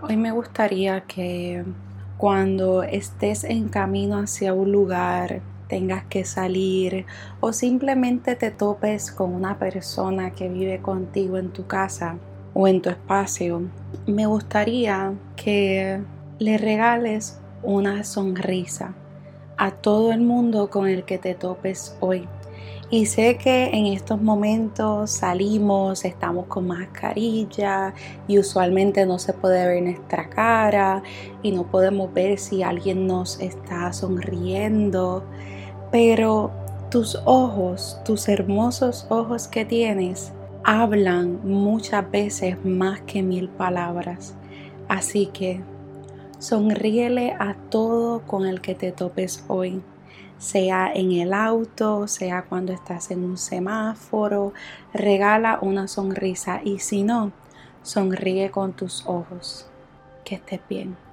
Hoy me gustaría que cuando estés en camino hacia un lugar, tengas que salir o simplemente te topes con una persona que vive contigo en tu casa o en tu espacio, me gustaría que le regales una sonrisa a todo el mundo con el que te topes hoy. Y sé que en estos momentos salimos, estamos con mascarilla y usualmente no se puede ver nuestra cara y no podemos ver si alguien nos está sonriendo. Pero tus ojos, tus hermosos ojos que tienes, hablan muchas veces más que mil palabras. Así que sonríele a todo con el que te topes hoy sea en el auto, sea cuando estás en un semáforo, regala una sonrisa y si no, sonríe con tus ojos. Que estés bien.